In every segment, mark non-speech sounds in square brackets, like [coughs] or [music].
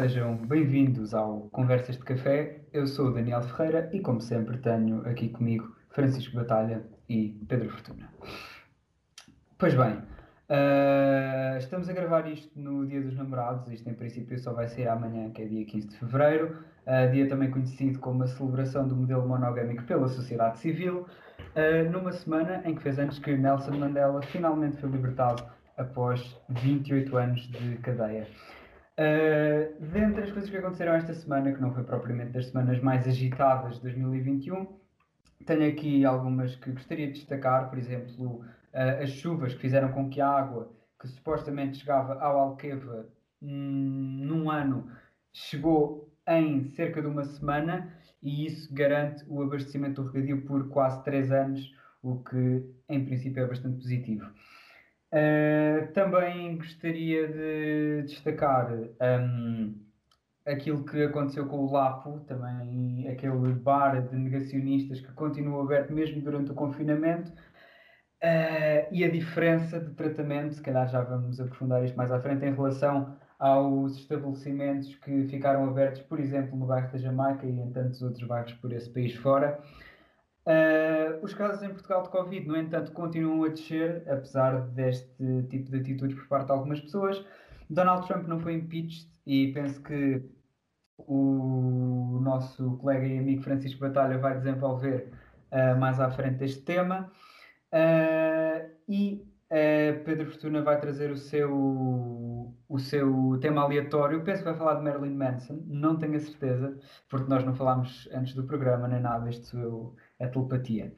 sejam bem-vindos ao Conversas de Café. Eu sou Daniel Ferreira e, como sempre, tenho aqui comigo Francisco Batalha e Pedro Fortuna. Pois bem, uh, estamos a gravar isto no Dia dos Namorados. Isto, em princípio, só vai ser amanhã, que é dia 15 de fevereiro. Uh, dia também conhecido como a celebração do modelo monogâmico pela sociedade civil. Uh, numa semana em que fez antes que Nelson Mandela finalmente foi libertado após 28 anos de cadeia. Uh, dentre as coisas que aconteceram esta semana, que não foi propriamente das semanas mais agitadas de 2021, tenho aqui algumas que gostaria de destacar, por exemplo, uh, as chuvas que fizeram com que a água, que supostamente chegava ao Alqueva hum, num ano, chegou em cerca de uma semana e isso garante o abastecimento do regadio por quase 3 anos, o que em princípio é bastante positivo. Uh, também gostaria de destacar um, aquilo que aconteceu com o Lapo, também aquele bar de negacionistas que continua aberto mesmo durante o confinamento, uh, e a diferença de tratamento, se calhar já vamos aprofundar isto mais à frente, em relação aos estabelecimentos que ficaram abertos, por exemplo, no bairro da Jamaica e em tantos outros bairros por esse país fora. Uh, os casos em Portugal de Covid, no entanto, continuam a descer, apesar deste tipo de atitudes por parte de algumas pessoas. Donald Trump não foi impeached e penso que o nosso colega e amigo Francisco Batalha vai desenvolver uh, mais à frente este tema. Uh, e Pedro Fortuna vai trazer o seu, o seu tema aleatório. Penso que vai falar de Marilyn Manson, não tenho a certeza, porque nós não falámos antes do programa nem nada. Este seu a telepatia.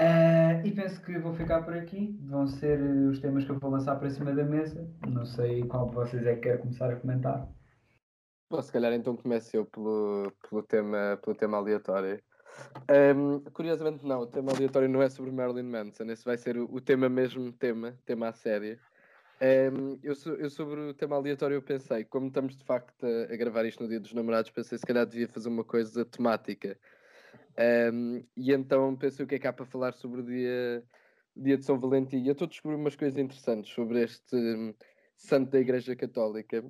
Uh, e penso que vou ficar por aqui. Vão ser os temas que eu vou lançar para cima da mesa. Não sei qual de vocês é que quer começar a comentar. Bom, se calhar então comece eu pelo, pelo, tema, pelo tema aleatório. Um, curiosamente não, o tema aleatório não é sobre Marilyn Manson, esse vai ser o, o tema mesmo tema, tema a sério. Um, eu, eu, sobre o tema aleatório eu pensei, como estamos de facto a, a, gravar isto no dia dos namorados, pensei se calhar devia fazer uma coisa temática. Um, e então pensei o que é que há para falar sobre o dia, dia de São Valentim. E eu estou a descobrir umas coisas interessantes sobre este um, santo da Igreja Católica.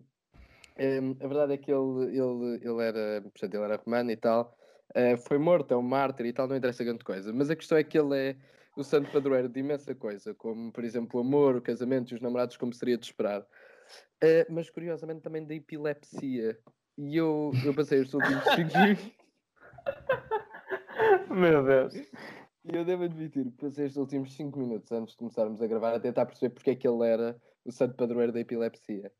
A verdade é que ele, ele, ele, era, portanto, ele era romano e tal, uh, foi morto, é um mártir e tal, não interessa grande coisa. Mas a questão é que ele é o santo padroeiro de imensa coisa, como por exemplo o amor, o casamento e os namorados, como seria de esperar. Uh, mas curiosamente também da epilepsia. E eu, eu passei os últimos [laughs] 5 Meu Deus. E eu devo admitir que passei estes últimos 5 minutos antes de começarmos a gravar a tentar perceber porque é que ele era o santo padroeiro da epilepsia.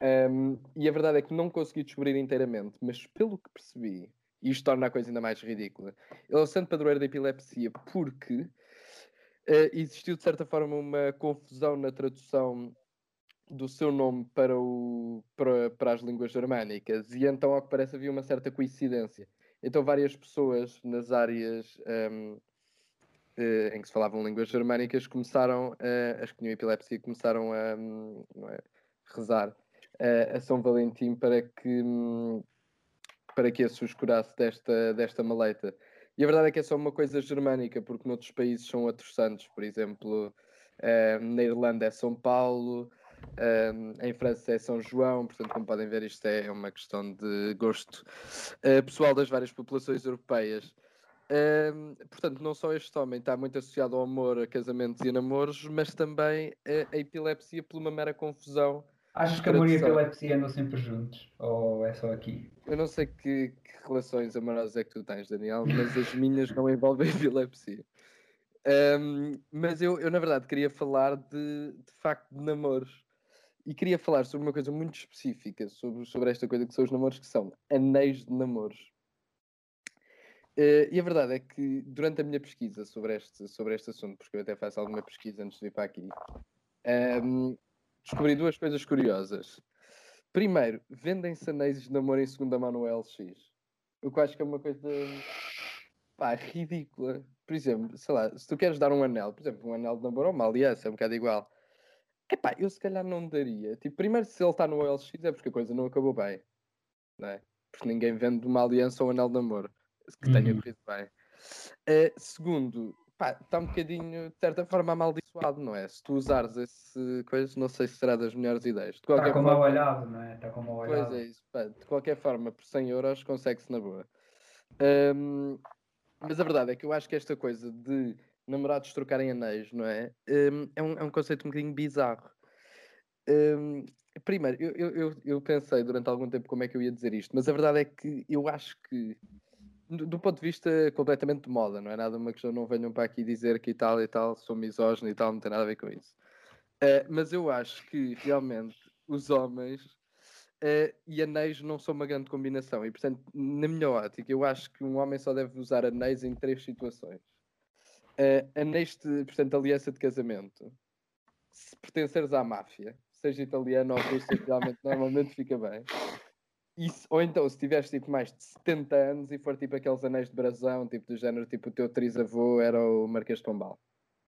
Um, e a verdade é que não consegui descobrir inteiramente, mas pelo que percebi, e isto torna a coisa ainda mais ridícula, ele é o santo padroeiro da epilepsia porque uh, existiu de certa forma uma confusão na tradução do seu nome para, o, para, para as línguas germânicas, e então, ao que parece, havia uma certa coincidência. Então, várias pessoas nas áreas um, eh, em que se falavam línguas germânicas começaram, a, as que tinham epilepsia, começaram a um, é, rezar a, a, São Valentim para que, um, para que esse os curasse desta, desta maleita. E a verdade é que é só uma coisa germânica, porque noutros países são outros santos, por exemplo, uh, na Irlanda é São Paulo, um, em França é São João, portanto, como podem ver, isto é uma questão de gosto uh, pessoal das várias populações europeias. Portanto, não só este homem está muito associado ao amor, a casamentos e namoros, mas também a epilepsia por uma mera confusão. Achas que amor e epilepsia andam sempre juntos? Ou é só aqui? Eu não sei que, que relações amorosas é que tu tens, Daniel, mas as minhas não envolvem epilepsia. Um, mas eu, eu, na verdade, queria falar de, de facto de namoros. E queria falar sobre uma coisa muito específica sobre, sobre esta coisa que são os namoros, que são anéis de namoros. Uh, e a verdade é que durante a minha pesquisa sobre este, sobre este assunto, porque eu até faço alguma pesquisa antes de vir para aqui, um, descobri duas coisas curiosas. Primeiro, vendem-se anéis de namoro em segunda mão no LX. O que eu acho que é uma coisa pá, ridícula. Por exemplo, sei lá, se tu queres dar um anel, por exemplo, um anel de namoro ou uma aliança, é um bocado igual. Epá, eu se calhar não daria. Tipo, primeiro, se ele está no OLX é porque a coisa não acabou bem. Não é? Porque ninguém vende uma aliança ou um anel de namoro que tenha uhum. corrido bem. Uh, segundo, pá, está um bocadinho, de certa forma, amaldiçoado, não é? Se tu usares esse coisa, não sei se será das melhores ideias. De Está com mal olhado, não é? Está com mal Pois olhado. é isso, pá, de qualquer forma, por 100 euros consegue-se na boa. Hum, mas a verdade é que eu acho que esta coisa de namorados trocarem anéis, não é? Hum, é, um, é um conceito um bocadinho bizarro. Hum, primeiro, eu, eu- eu pensei durante algum tempo como é que eu ia dizer isto, mas a verdade é que eu acho que, do, do ponto de vista completamente de moda, não é nada uma questão, não venham para aqui dizer que tal e tal, sou misógino e tal, não tem nada a ver com isso. Eh, mas eu acho que realmente os homens eh, e anéis não são uma grande combinação. E, portanto, na minha ótica, eu acho que um homem só deve usar anéis em três situações. Eh, anéis de, portanto, aliança de casamento. Se pertenceres à máfia, seja italiano ou russo, realmente normalmente fica bem. Se- ou então, se tiveres tipo mais de 70 anos e for tipo aqueles anéis de brasão, tipo do género, tipo o teu trisavô era o Marquês de Pombal.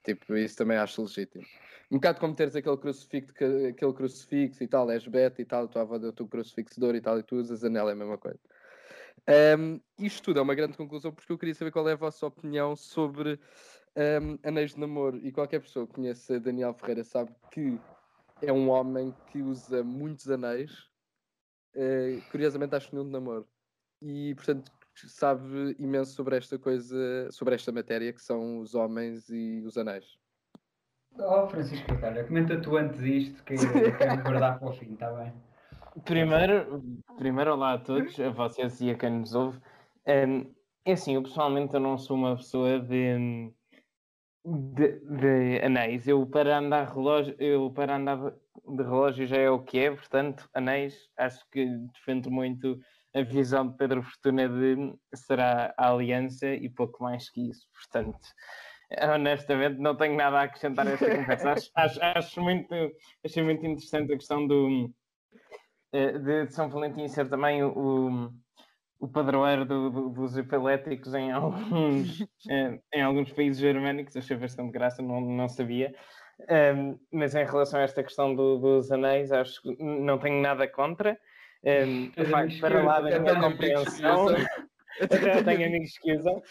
Tipo, isso também acho legítimo. Um bocado como teres aquele crucifixo, que- aquele crucifixo e tal, és beta e tal, tua avó deu-te um crucifixo ouro e tal, e tu usas anel, é a mesma coisa. Ahm, isto tudo é uma grande conclusão porque eu queria saber qual é a vossa opinião sobre ahm, anéis de namoro. E qualquer pessoa que conheça Daniel Ferreira sabe que é um homem que usa muitos anéis. Eh, curiosamente, acho que nenhum de namoro. E, portanto, sabe imenso sobre esta coisa, sobre esta matéria que são os homens e os anéis. Oh, Francisco Batalha, comenta tu antes isto, que eu quero guardar para o fim, está bem? Primeiro, primeiro, olá a todos, a vocês e a quem nos ouve. Hum, é assim, eu pessoalmente eu não sou uma pessoa de, de, de anéis. Eu para andar relógio, eu para andar de relógio já é o que é, portanto, anéis, acho que defendo muito a visão de Pedro Fortuna de será a aliança e pouco mais que isso. Portanto, honestamente não tenho nada a acrescentar a esta conversa. Acho, [laughs] acho, acho muito, achei muito interessante a questão do eh, de São Valentim ser também o, o padroeiro do- do- dos epiléticos em alguns, [laughs] eh, em alguns países germânicos, achei bastante graça, não, não sabia. Ehm, mas em relação a esta questão do- dos anéis, acho que não tenho nada contra. Ehm, Tens vai amigos para lá da minha compreensão. [laughs] Até tenho amigos [laughs] que usam,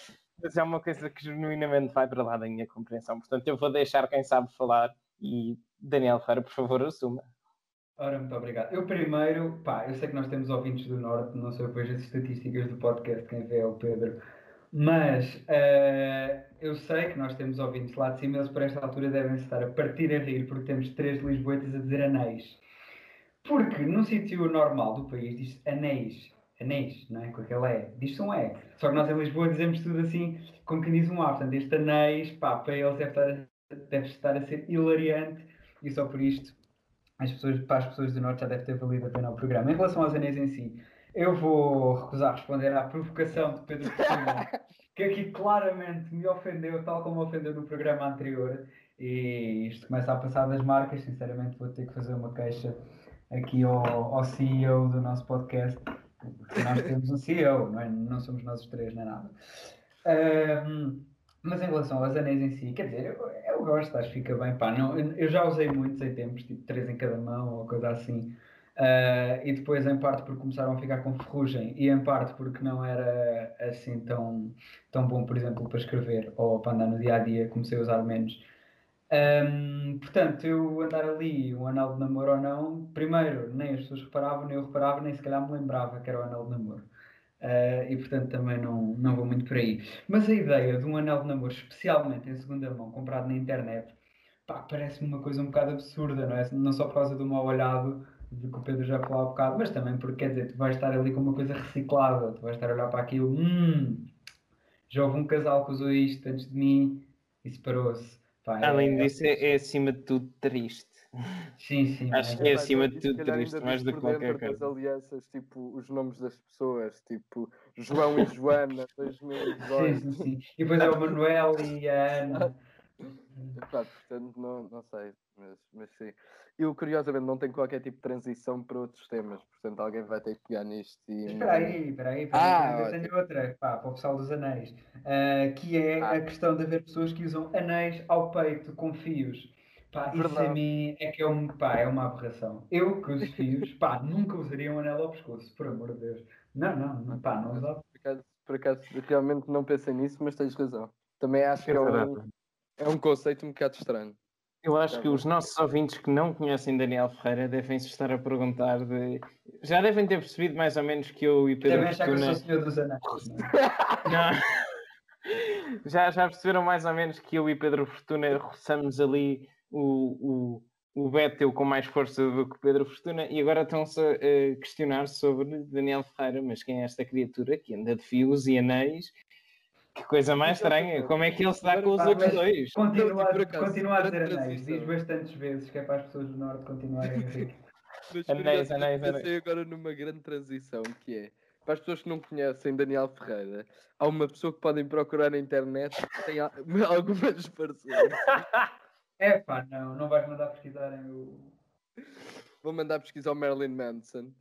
mas é uma coisa que genuinamente vai para lá da minha compreensão. Portanto, eu vou deixar quem sabe falar e Daniel Ferreira, por favor, assuma. Ora, muito obrigado. Eu primeiro, pá, eu sei que nós temos ouvintes do Norte, não sei depois as estatísticas do podcast, quem vê é o Pedro, mas eh, eu sei que nós temos ouvintes lá de cima, eles por esta altura devem estar a partir a rir porque temos três lisboetas a dizer anéis. Porque num sítio normal do país diz anéis, anéis, não é? Com aquele é, diz-se um é. Só que nós em Lisboa dizemos tudo assim, como quem diz um A. Portanto, este anéis, pá, para eles deve estar, a- deve estar a ser hilariante e só por isto as pessoas, para as pessoas do Norte já deve ter valido a pena o programa. Em relação aos anéis em si, eu vou recusar responder à provocação de Pedro Cristina, que aqui claramente me ofendeu, tal como ofendeu no programa anterior. E isto começa a passar das marcas. Sinceramente, vou ter que fazer uma queixa aqui ao, ao CEO do nosso podcast. Porque nós temos um CEO, não, é? não somos nós os três, nem nada. Ahm, mas em relação aos anéis em si, quer dizer, eu, eu gosto, acho que fica bem. Pá, não, eu já usei muitos em tempos, tipo três em cada mão ou coisa assim. Ah, e depois, em parte, porque começaram a ficar com ferrugem, e em parte porque não era assim tão, tão bom, por exemplo, para escrever ou para andar no dia a dia, comecei a usar menos. Ahm, portanto, eu andar ali, um anel de namoro ou não, primeiro, nem as pessoas reparavam, nem eu reparava, nem se calhar me lembrava que era o anel de namoro. Ah, e portanto também não, não vou muito por aí. Mas a ideia de um anel de namoro, especialmente em segunda mão, comprado na internet, parece-me uma coisa um bocado absurda, não é? Não só por causa do mau olhado, de que o Pedro já falou há bocado, mas também porque, quer dizer, tu vais estar ali com uma coisa reciclada, tu vais estar a olhar para aquilo, hum, já houve um casal que usou isto antes de mim e separou-se. Além é- disso, é, é acima de tudo triste. Sim, sim. Acho que é acima de tudo triste, mais do que qualquer coisa. alianças, tipo, os nomes das pessoas, tipo, João e [laughs] Joana, 2018. Sim, sim, sim. E depois é o Manuel e a Ana. [laughs] Epá, portanto, não, não sei, mas, mas sim. Eu, curiosamente, não tenho qualquer tipo de transição para outros temas, portanto, alguém vai ter que pegar nisto e. Espera aí, espera aí, espera Ah, aí, eu ótimo. tenho outra, pá, para o pessoal dos anéis, ah, que é Ah. a questão de haver pessoas que usam anéis ao peito com fios. Pá, isso a mim é que é, um, pá, é uma aberração. Eu que uso fios, pá, nunca usaria um anel ao pescoço, por amor de Deus. Não, não, não, pá, não usava. Por acaso, por acaso, realmente não pensei nisso, mas tens razão. Também acho que é um, é um conceito um bocado estranho. Eu acho que os nossos ouvintes que não conhecem Daniel Ferreira devem se estar a perguntar de. Já devem ter percebido mais ou menos que eu e Pedro Também achar que eu sou o Fortuna. senhor dos anéis. não é? [laughs] Não. já, já perceberam mais ou menos que eu e Pedro Fortuna roçamos ali o, o, o Betel com mais força do que Pedro Fortuna e agora estão-se a questionar sobre Daniel Ferreira, mas quem é esta criatura que anda de fios e anéis? Que coisa mais estranha, como é que ele se dá com os outros dois? Continua, continua a dizer anéis. Diz bastantes vezes que é para as pessoas do Norte continuarem a [laughs] rir. Mas Anéis, anéis, anéis. pensei agora numa grande transição que é para as pessoas que não conhecem Daniel Ferreira, há uma pessoa que podem procurar na internet que tem al- [laughs] algumas parecenças. [laughs] É pá, não, não vais mandar pesquisarem o. Vou mandar pesquisar o Marilyn Manson.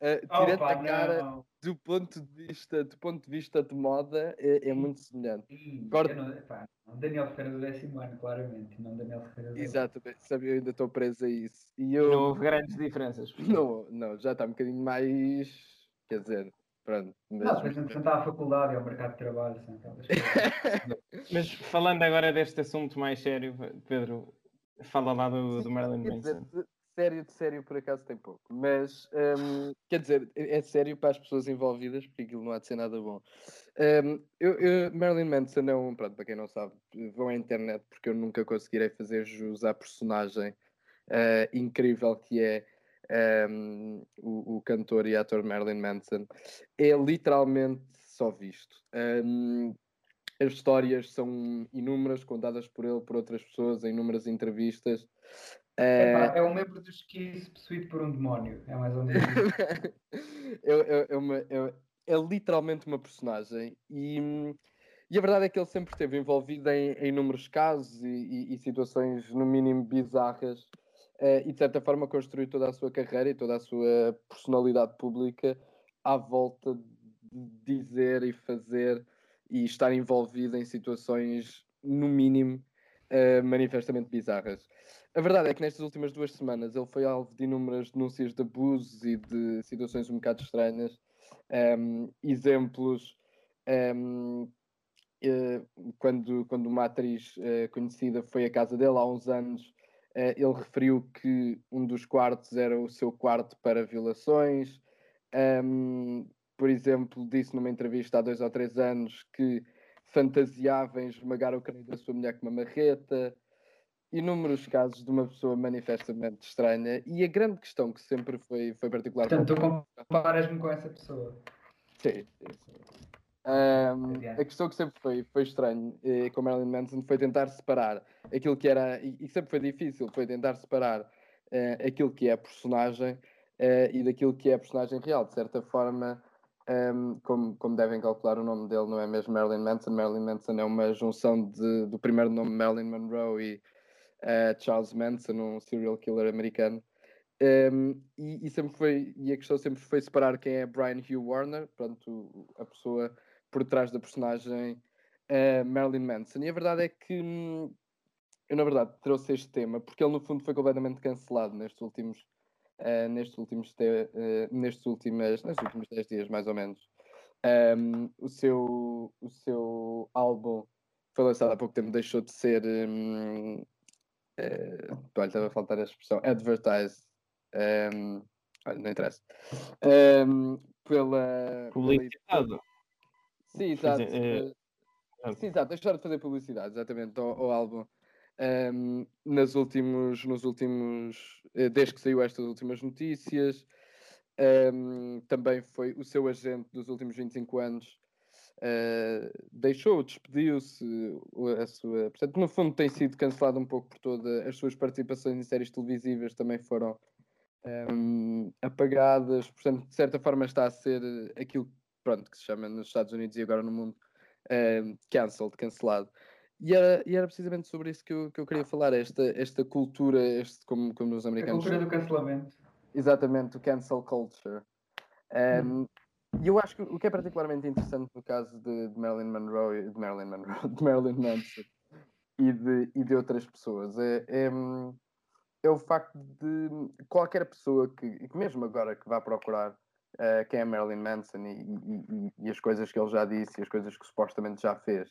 Uh, tirando pá, a cara não. do ponto de vista, do ponto de vista de moda, é, é muito semelhante. Ih, Corta. não, epá, não, Daniel Ferreira do décimo ano, claramente, e não Daniel Ferreira do Exatamente, sabe, eu ainda estou preso a isso. E Não eu houve grandes diferenças. não, não, já está um bocadinho mais, quer dizer, pronto. Mas, Não, depois de sentar à faculdade e ao mercado de trabalho, são aquelas [laughs] coisas. Mas falando agora deste assunto mais sério, Pedro, fala lá do, do Marilyn Manson. de- sério, de sério, por acaso tem pouco. Mas, hum, quer dizer, é é sério para as pessoas envolvidas, porque aquilo não há de ser nada bom. Hum, eu, eu- Marilyn Manson é um, pronto, para quem não sabe, vão à internet, porque eu nunca conseguirei fazer jus à personagem eh, incrível que é hum, o, o cantor e ator Marilyn Manson. É literalmente só visto. Hum, as histórias são inúmeras, contadas por ele, por outras pessoas, em inúmeras entrevistas. Eh, Epá, é um membro dos Kiss possuído por um demónio. É mais ou menos [laughs] é, é- é uma- é- é literalmente uma personagem e, e a verdade é que ele sempre esteve envolvido em, em inúmeros casos e, e- e situações no mínimo bizarras e de certa forma construiu toda a sua carreira e toda a sua personalidade pública à volta de dizer e fazer e estar envolvido em situações no mínimo eh, manifestamente bizarras. A verdade é que nestas últimas duas semanas ele foi alvo de inúmeras denúncias de abusos e de situações um bocado estranhas. Ehm, exemplos, ehm, eh, quando, quando uma atriz eh, conhecida foi à casa dele há uns anos, eh, ele referiu que um dos quartos era o seu quarto para violações. Ehm, por exemplo, disse numa entrevista há dois ou três anos que fantasiava em esmagar o crânio da sua mulher com uma marreta inúmeros casos de uma pessoa manifestamente estranha e a grande questão que sempre foi, foi particular Portanto, tu comparas-me com essa pessoa. Sim, sim, Adiante. a questão que sempre foi, foi estranho eh, com Marilyn Manson foi tentar separar aquilo que era, e, e sempre foi difícil, foi tentar separar eh, aquilo que é a personagem eh, e daquilo que é a personagem real. De certa forma, ahm, como, como devem calcular, o nome dele não é mesmo Marilyn Manson. Marilyn Manson é uma junção de, do primeiro nome Marilyn Monroe e eh, Charles Manson, um serial killer americano. Um, e, e sempre foi, e a questão sempre foi separar quem é Brian Hugh Warner, pronto, a pessoa por trás da personagem eh, Marilyn Manson. E a verdade é que hum, eu, na verdade, trouxe este tema porque ele, no fundo, foi completamente cancelado nestes últimos, eh, nestes últimos, eh, nestes últimas, nestes últimos 10 dias, mais ou menos. Um, o, seu, o seu álbum foi lançado há pouco tempo, deixou de ser. hum, eh, olha, estava a faltar a expressão, advertised. Um, olha, não interessa. Um, pela, pela-. Sim, exato. dizer, eh, exato. Sim, exato. Deixar de fazer publicidade, exatamente, ao, ao álbum. Um, nos últimos, nos últimos, eh, desde que saiu estas últimas notícias, um, também foi o seu agente dos últimos 25 anos, eh, deixou, despediu-se, a sua, portanto, no fundo tem sido cancelado um pouco por todas as suas participações em séries televisivas também foram um, apagadas, portanto, de certa forma está a ser aquilo pronto, que se chama nos Estados Unidos e agora no mundo um, cancelled, cancelado. E era, e era precisamente sobre isso que eu, que eu queria falar, esta, esta cultura, este, como, como os A americanos cultura do cancelamento. Exatamente, o cancel culture. Um, E eu acho que o que é particularmente interessante no caso de, de Marilyn Monroe, de Marilyn Monroe, de Marilyn Manson e de, e de outras pessoas é, é, hum, é o facto de qualquer pessoa que, que mesmo agora que vá procurar eh, quem é Marilyn Manson e, e- e- as coisas que ele já disse e as coisas que supostamente já fez,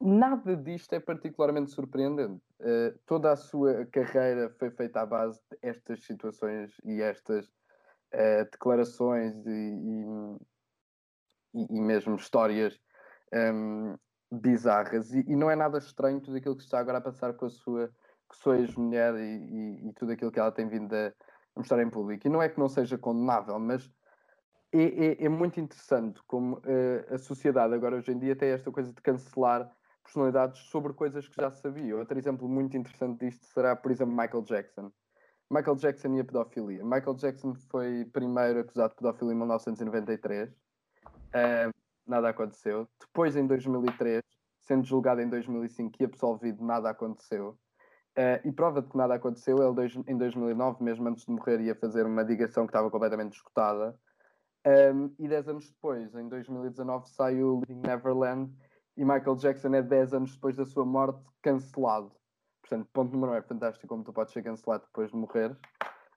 nada disto é particularmente surpreendente. Uh, toda a sua carreira foi feita à base destas situações e estas uh, declarações e, e, mesmo histórias um, bizarras. E, não é nada estranho tudo aquilo que está agora a passar com a sua, que sua ex-mulher e, tudo aquilo que ela tem vindo a mostrar em público. E não é que não seja condenável, mas é, é, é muito interessante como uh, a sociedade agora hoje em dia tem esta coisa de cancelar personalidades sobre coisas que já sabia. Outro exemplo muito interessante disto será, por exemplo, Michael Jackson. Michael Jackson e a pedofilia. Michael Jackson foi primeiro acusado de pedofilia em 1993. Uh, nada aconteceu. Depois, em 2003, sendo julgado em 2005 e absolvido, nada aconteceu. Uh, e prova de que nada aconteceu, ele dois, em 2009, mesmo antes de morrer, ia fazer uma digressão que estava completamente escutada. Um, e 10 anos depois, em 2019, sai o Living Neverland e Michael Jackson é 10 anos depois da sua morte cancelado. Portanto, ponto número 1 é fantástico como tu podes ser cancelado depois de morrer.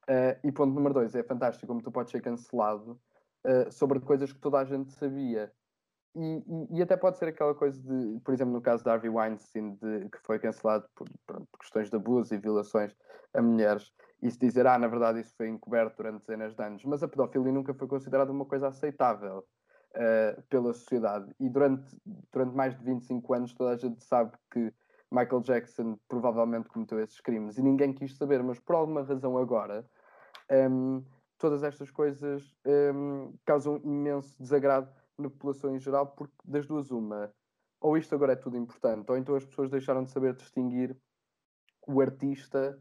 Uh, e ponto número 2 é fantástico como tu podes ser cancelado uh, sobre coisas que toda a gente sabia. E, e, até pode ser aquela coisa de, por exemplo, no caso de Harvey Weinstein, de, que foi cancelado por, por, questões de abuso e violações a mulheres, e se dizer, ah, na verdade isso foi encoberto durante dezenas de anos, mas a pedofilia nunca foi considerada uma coisa aceitável uh, pela sociedade. E durante, durante mais de 25 anos toda a gente sabe que Michael Jackson provavelmente cometeu esses crimes e ninguém quis saber, mas por alguma razão agora um, ehm, todas estas coisas um, ehm, causam imenso desagrado na população em geral, porque das duas uma, ou isto agora é tudo importante, ou então as pessoas deixaram de saber distinguir o artista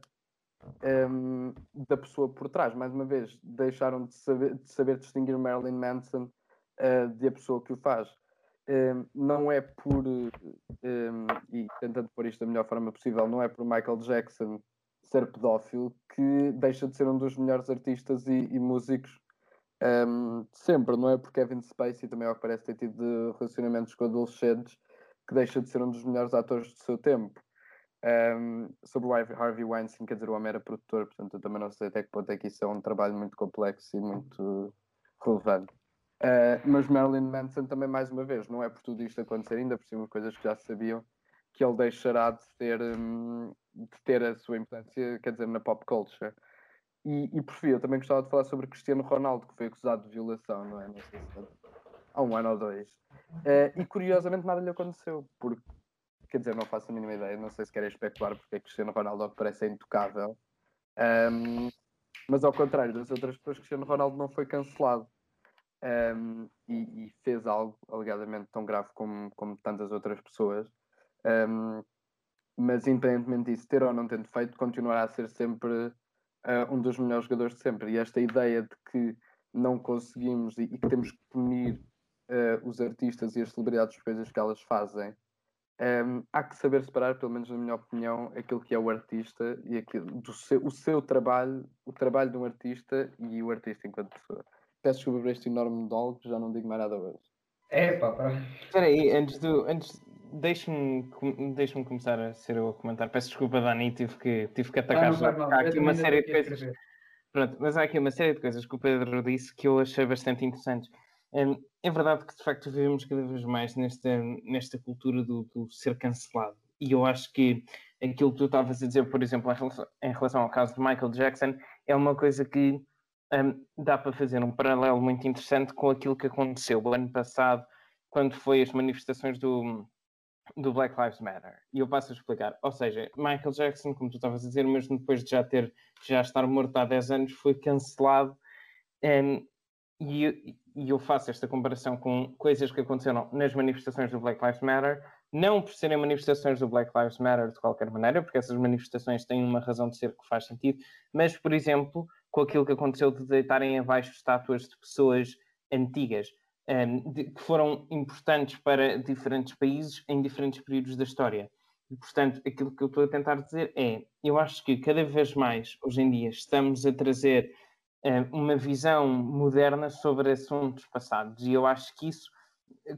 um, da pessoa por trás. Mais uma vez, deixaram de saber, de saber distinguir Marilyn Manson uh, de a pessoa que o faz. Um, não é por, um, e tentando pôr isto da melhor forma possível, não é por Michael Jackson ser pedófilo que deixa de ser um dos melhores artistas e, e músicos um, sempre, não é? Porque Kevin Spacey também, ao que parece, ter tido relacionamentos com adolescentes que deixa de ser um dos melhores atores do seu tempo. Um, sobre o Harvey Weinstein, quer dizer, o homem era produtor, portanto, eu também não sei até que ponto é que isso é um trabalho muito complexo e muito relevante. Uh, mas Marilyn Manson também, mais uma vez, não é por tudo isto acontecer, ainda por cima coisas que já sabiam, que ele deixará de ter, um, de ter a sua importância, quer dizer, na pop culture. E, e por fim, eu também gostava de falar sobre Cristiano Ronaldo, que foi acusado de violação, não é? Não sei se há um ano ou dois. Uh, e curiosamente nada lhe aconteceu, porque, quer dizer, não faço a mínima ideia, não sei se querem especular porque é Cristiano Ronaldo parece é intocável. Um, mas ao contrário das outras pessoas, Cristiano Ronaldo não foi cancelado um, e, e, fez algo alegadamente tão grave como, como tantas outras pessoas. Um, mas independentemente disso, ter ou não tendo feito, continuará a ser sempre uh, um dos melhores jogadores de sempre. E esta ideia de que não conseguimos e, e que temos que punir uh, os artistas e as celebridades por coisas que elas fazem, um, há que saber separar, pelo menos na minha opinião, aquilo que é o artista e aquilo, do seu, o seu trabalho, o trabalho de um artista e o artista enquanto pessoa. Peço desculpa por este enorme monólogo, já não digo mais nada hoje. É, pá, pá. Espera aí, antes do. Antes, Deixa-me deixa começar a ser eu a comentar. Peço desculpa, Dani, tive que, tive que atacar. Ah, há aqui uma série de coisas. Pronto, mas há aqui uma série de coisas que o Pedro disse que eu achei bastante interessantes. Um, é verdade que de facto vivemos cada vez mais nesta, nesta cultura do, do, ser cancelado. E eu acho que aquilo que tu estavas a dizer, por exemplo, em relação, em relação ao caso de Michael Jackson, é uma coisa que um, dá para fazer um paralelo muito interessante com aquilo que aconteceu o ano passado, quando foi as manifestações do, do Black Lives Matter. E eu passo a explicar. Ou seja, Michael Jackson, como tu estavas a dizer, mesmo depois de já ter já estar morto há 10 anos, foi cancelado. Um, e, e eu faço esta comparação com coisas que aconteceram nas manifestações do Black Lives Matter, não por serem manifestações do Black Lives Matter de qualquer maneira, porque essas manifestações têm uma razão de ser que faz sentido, mas, por exemplo, com aquilo que aconteceu de deitarem abaixo estátuas de pessoas antigas, um, de, que foram importantes para diferentes países em diferentes períodos da história. E, portanto, aquilo que eu estou a tentar dizer é: eu acho que cada vez mais, hoje em dia, estamos a trazer um, uma visão moderna sobre assuntos passados, e eu acho que isso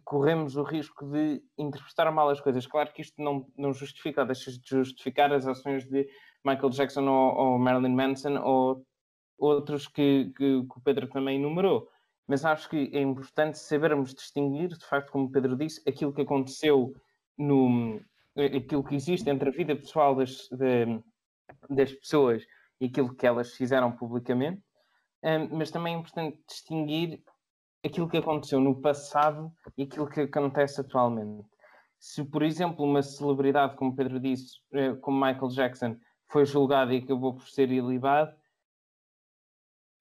corremos o risco de interpretar mal as coisas. Claro que isto não, não justifica, deixa de justificar as ações de Michael Jackson ou, ou Marilyn Manson ou outros que, que, que o Pedro também enumerou. Mas acho que é importante sabermos distinguir, de facto, como Pedro disse, aquilo que aconteceu no aquilo que existe entre a vida pessoal das, de, das pessoas e aquilo que elas fizeram publicamente, mas também é importante distinguir aquilo que aconteceu no passado e aquilo que acontece atualmente. Se, por exemplo, uma celebridade, como Pedro disse, eh, como Michael Jackson, foi julgado e acabou por ser ilibado,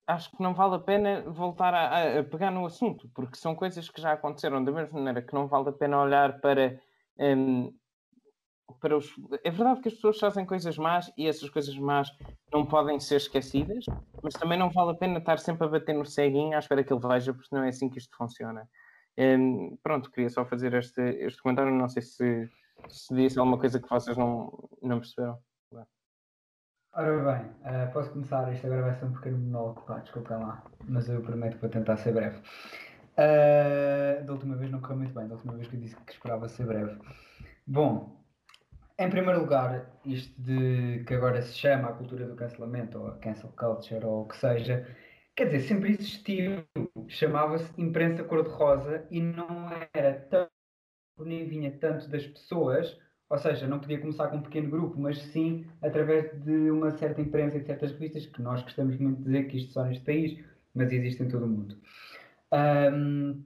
acho que não vale a pena voltar a, a, pegar no assunto, porque são coisas que já aconteceram da mesma maneira que não vale a pena olhar para um, para os... É verdade que as pessoas fazem coisas más e essas coisas más não podem ser esquecidas, mas também não vale a pena estar sempre a bater no ceguinho à espera que ele veja, porque não é assim que isto funciona. Um, pronto, queria só fazer este, este comentário. Não sei se, se disse alguma coisa que vocês não, não perceberam. Ora bem, uh, posso começar? Isto agora vai ser um pequeno monólogo, pá, desculpem lá, mas eu prometo que vou tentar ser breve. Uh, da última vez não correu muito bem, da última vez que eu disse que esperava ser breve. Bom, em primeiro lugar, isto de que agora se chama a cultura do cancelamento, ou a cancel culture, ou o que seja, quer dizer, sempre existiu. Chamava-se imprensa cor-de-rosa e não era tão. nem vinha tanto das pessoas, ou seja, não podia começar com um pequeno grupo, mas sim através de uma certa imprensa e de certas revistas, que nós gostamos muito de dizer que isto só neste país, mas existe em todo o mundo. Um,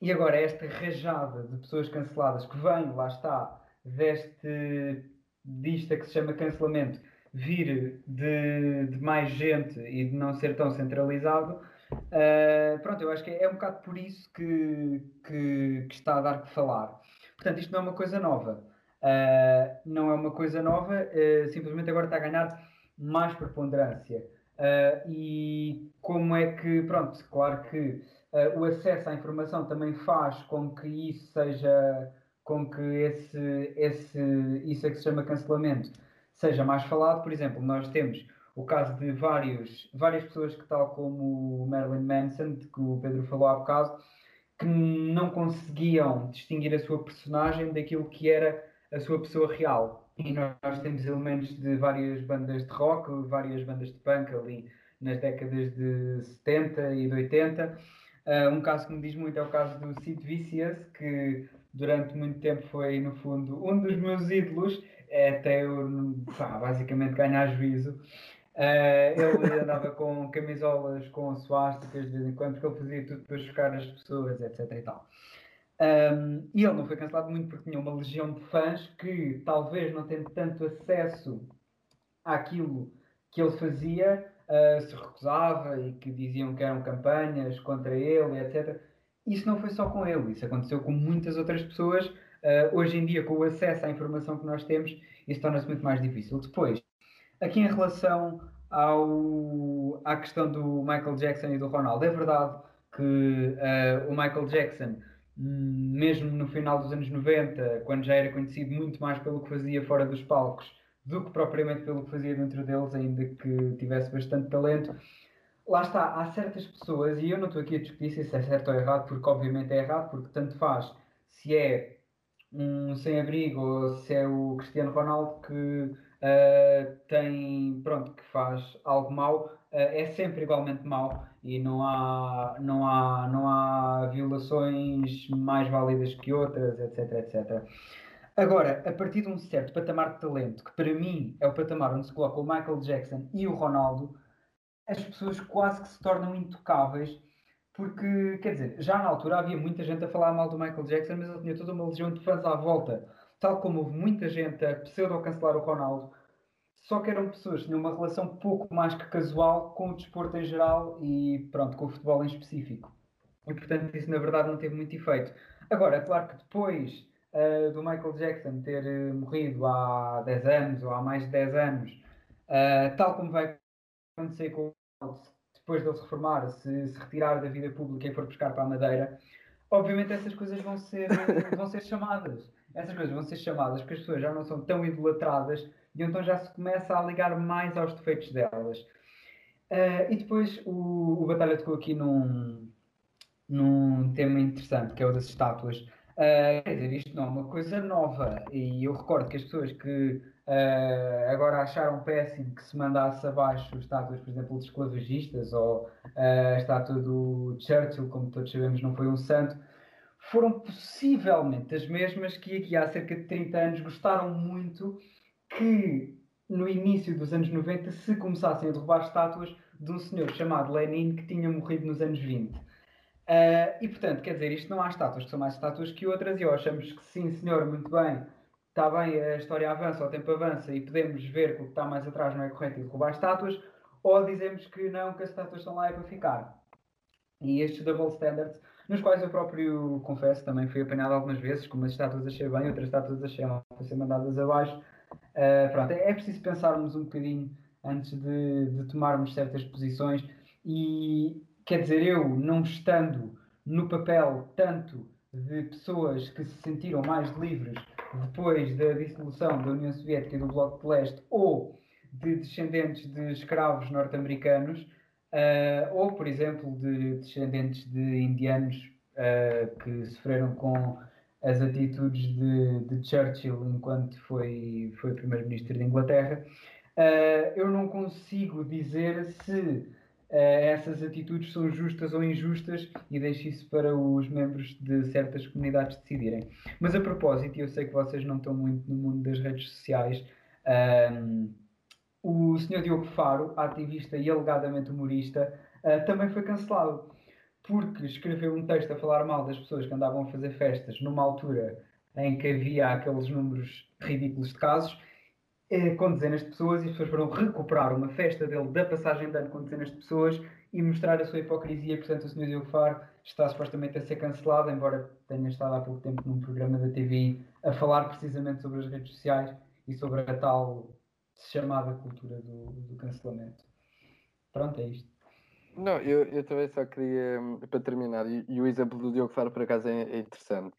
e agora, esta rajada de pessoas canceladas que vem, lá está, deste disto que se chama cancelamento vir de, de, mais gente e de não ser tão centralizado, uh, pronto, eu acho que é, é, um bocado por isso que, que, que, está a dar que falar. Portanto, isto não é uma coisa nova. Uh, não é uma coisa nova, uh, simplesmente agora está a ganhar mais preponderância. e como é que, pronto, claro que o acesso à informação também faz com que isso seja com que esse, esse, isso é que se chama cancelamento seja mais falado. Por exemplo, nós temos o caso de vários, várias pessoas que, tal como o Marilyn Manson, que o Pedro falou há bocado, que não conseguiam distinguir a sua personagem daquilo que era a sua pessoa real. E nós temos elementos de várias bandas de rock, várias bandas de punk ali nas décadas de 70 e de 80. Uh, ah, um caso que me diz muito é o caso do Sid Vicious, que durante muito tempo foi, no fundo, um dos meus ídolos, é até eu pá, basicamente ganhar juízo. Uh, ele andava com camisolas com suásticas de vez em quando, porque ele fazia tudo para chocar as pessoas, etc. E, tal. Um, e ele não foi cancelado muito porque tinha uma legião de fãs que, talvez não tendo tanto acesso àquilo que ele fazia, uh, se recusava e que diziam que eram campanhas contra ele, etc isso não foi só com ele, isso aconteceu com muitas outras pessoas. Uh, hoje em dia, com o acesso à informação que nós temos, isso torna-se muito mais difícil. Depois, aqui em relação ao, à questão do Michael Jackson e do Ronaldo, é verdade que uh, o Michael Jackson, mesmo no final dos anos 90, quando já era conhecido muito mais pelo que fazia fora dos palcos do que propriamente pelo que fazia dentro deles, ainda que tivesse bastante talento, lá está, há certas pessoas, e eu não estou aqui a discutir se isso é certo ou errado, porque obviamente é errado, porque tanto faz se é um sem-abrigo ou se é o Cristiano Ronaldo que uh, tem, pronto, que faz algo mau, é sempre igualmente mau e não há, não, há, não há violações mais válidas que outras, etc, etc. Agora, a partir de um certo patamar de talento, que para mim é o patamar onde se coloca o Michael Jackson e o Ronaldo, as pessoas quase que se tornam intocáveis, porque, quer dizer, já na altura havia muita gente a falar mal do Michael Jackson, mas ele tinha toda uma legião de fãs à volta, tal como houve muita gente a pseudo-cancelar o Ronaldo, só que eram pessoas que tinham uma relação pouco mais que casual com o desporto em geral e, pronto, com o futebol em específico. E, portanto, isso na verdade não teve muito efeito. Agora, é claro que depois uh, do Michael Jackson ter uh, morrido há 10 anos ou há mais de 10 anos, uh, tal como vai acontecer com depois dele se reformar, se, se retirar da vida pública e for buscar para a Madeira, obviamente essas coisas vão ser, [laughs] vão ser chamadas. Essas coisas vão ser chamadas porque as pessoas já não são tão idolatradas e então já se começa a ligar mais aos defeitos delas. Uh, e depois o, o Batalha tocou aqui num, num tema interessante, que é o das estátuas. Uh, quer dizer, isto não é uma coisa nova. E eu recordo que as pessoas que Uh, agora acharam péssimo que se mandasse abaixo estátuas, por exemplo, de esclavagistas ou a estátua do Churchill, como todos sabemos, não foi um santo. foram possivelmente as mesmas que aqui há cerca de 30 anos gostaram muito que no início dos anos 90 se começassem a derrubar estátuas de um senhor chamado Lenin que tinha morrido nos anos 20. Uh, ah, e portanto, quer dizer, isto não há estátuas que são mais estátuas que outras e ou achamos que sim, senhor, muito bem, está bem, a história avança, o tempo avança e podemos ver que o que está mais atrás não é correto e derrubar estátuas, ou dizemos que não, que as estátuas estão lá é para ficar. E estes double standards, nos quais eu próprio confesso, também fui apanhado algumas vezes, com umas estátuas achei bem, outras estátuas achei mal para ser mandadas abaixo. Uh, pronto, é, é, preciso pensarmos um bocadinho antes de, de tomarmos certas posições e quer dizer, eu não estando no papel tanto de pessoas que se sentiram mais livres depois da dissolução da União Soviética e do Bloco de Leste ou de descendentes de escravos norte-americanos uh, ou, por exemplo, de descendentes de indianos uh, que sofreram com as atitudes de, de Churchill enquanto foi, foi primeiro-ministro de Inglaterra, uh, eu não consigo dizer se essas atitudes são justas ou injustas e deixo isso para os membros de certas comunidades decidirem. Mas a propósito, eu sei que vocês não estão muito no mundo das redes sociais, um, o Sr. Diogo Faro, ativista e alegadamente humorista, uh, também foi cancelado porque escreveu um texto a falar mal das pessoas que andavam a fazer festas numa altura em que havia aqueles números ridículos de casos eh, com dezenas de pessoas e as pessoas foram recuperar uma festa dele da passagem de ano com dezenas de pessoas e mostrar a sua hipocrisia. Portanto, o Sr. Diogo Faro está supostamente a ser cancelado, embora tenha estado há pouco tempo num programa da TVI a falar precisamente sobre as redes sociais e sobre a tal chamada cultura do, do cancelamento. Pronto, é isto. Não, eu, eu também só queria, hum, para terminar, e, e o exemplo do Diogo Faro por acaso é, é interessante.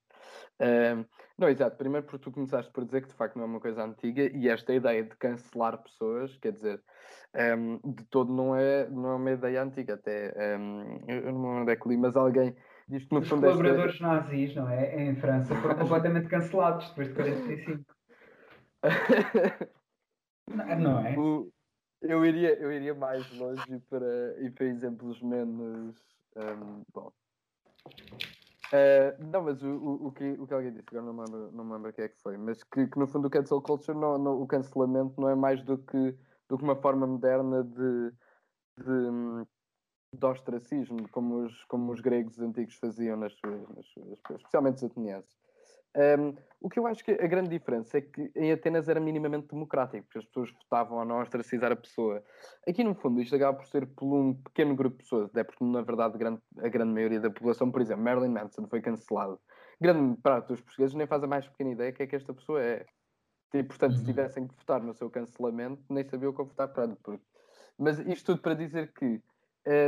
Um, não, exato. Primeiro porque tu começaste por dizer que de facto não é uma coisa antiga e esta ideia de cancelar pessoas, quer dizer, um, de todo não é, não é uma ideia antiga. Até um, eu não me lembro onde é que li, mas alguém diz que no Os fundo. Os colaboradores esta... nazis, não é? Em França foram completamente cancelados depois de 45. [laughs] não, não é? O, eu, iria, eu iria mais longe para, e para exemplos menos. bom. Uh, não, mas o, o, o, que, o que alguém disse, agora não me lembro, não me lembro quem é que foi, mas que, que no fundo o cancel culture, não, não, o cancelamento não é mais do que, do que uma forma moderna de, de, de ostracismo, como os, como os gregos antigos faziam, nas suas, nas suas especialmente os atenienses. Um, o que eu acho que a grande diferença é que em Atenas era minimamente democrático, porque as pessoas votavam ou não ostracizar a pessoa. Aqui, no fundo, isto acaba por ser por um pequeno grupo de pessoas, até porque, na verdade, a grande maioria da população, por exemplo, Marilyn Manson foi cancelado. Grande parte dos portugueses nem faz a mais pequena ideia que é que esta pessoa é. E, portanto, se uhum. tivessem que votar no seu cancelamento, nem sabiam o que votar. Pronto, porque... Mas isto tudo para dizer que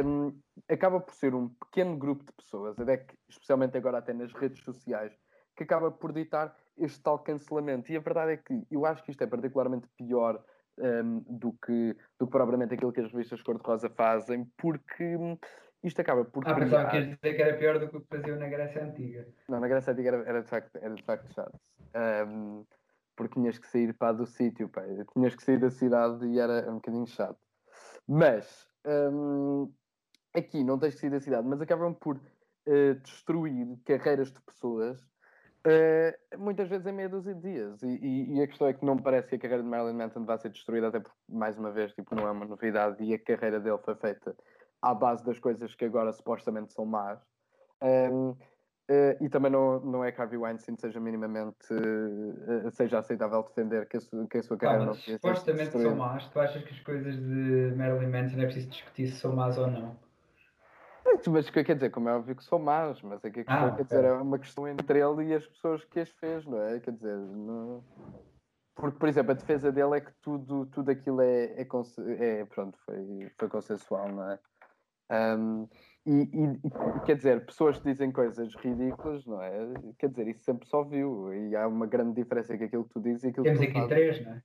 um, acaba por ser um pequeno grupo de pessoas, até que, especialmente agora até nas redes sociais, que acaba por ditar este tal cancelamento. E a verdade é que eu acho que isto é particularmente pior um, do, que, do que propriamente aquilo que as revistas Cor-de-Rosa fazem, porque hum, isto acaba por. Ah, pensava que dizer que era pior do que o que faziam na Grécia Antiga. Não, na Grécia Antiga era, era, de, facto, era de facto chato. Um, porque tinhas que sair para do sítio, tinhas que sair da cidade e era um bocadinho chato. Mas um, aqui não tens que sair da cidade, mas acabam por uh, destruir carreiras de pessoas Uh, muitas vezes em meia dúzia de dias. E, e, e, a questão é que não me parece que a carreira de Marilyn Manson vai ser destruída, até porque, mais uma vez, tipo, não é uma novidade e a carreira dele foi feita à base das coisas que agora supostamente são más. Um, uh, eh, e também não, não é que Harvey Weinstein seja minimamente uh, seja aceitável defender que a, sua, que a sua carreira não seja supostamente são más. Tu achas que as coisas de Marilyn Manson é preciso discutir se são más ou não? Mas quer dizer, como é óbvio que são más, mas é que a questão, ah, quer dizer, é uma questão entre ele e as pessoas que as fez, não é? Quer dizer, não... porque, por exemplo, a defesa dele é que tudo, tudo aquilo é, é, é pronto, foi, foi consensual, não é? Um, e, e, quer dizer, pessoas que dizem coisas ridículas, não é? Quer dizer, isso sempre só viu. E há uma grande diferença entre aquilo que tu dizes e aquilo Temos que tu Temos aqui três, não é?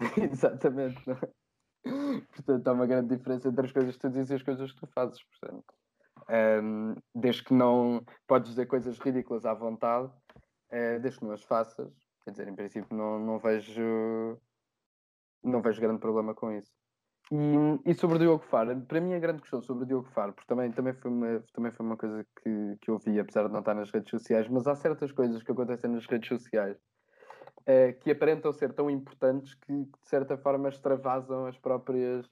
[laughs] Exatamente, não é? Portanto, há uma grande diferença entre as coisas que tu dizes e as coisas que tu fazes. Portanto, um, desde que não podes dizer coisas ridículas à vontade, uh, desde que não as faças, quer dizer, em princípio não, não vejo não vejo grande problema com isso. E, e, sobre o Diogo Faro, para mim a grande questão sobre o Diogo Faro, porque também, também, foi, uma, também foi uma coisa que, que eu vi, apesar de não estar nas redes sociais, mas há certas coisas que acontecem nas redes sociais eh, que aparentam ser tão importantes que, de certa forma, extravasam as próprias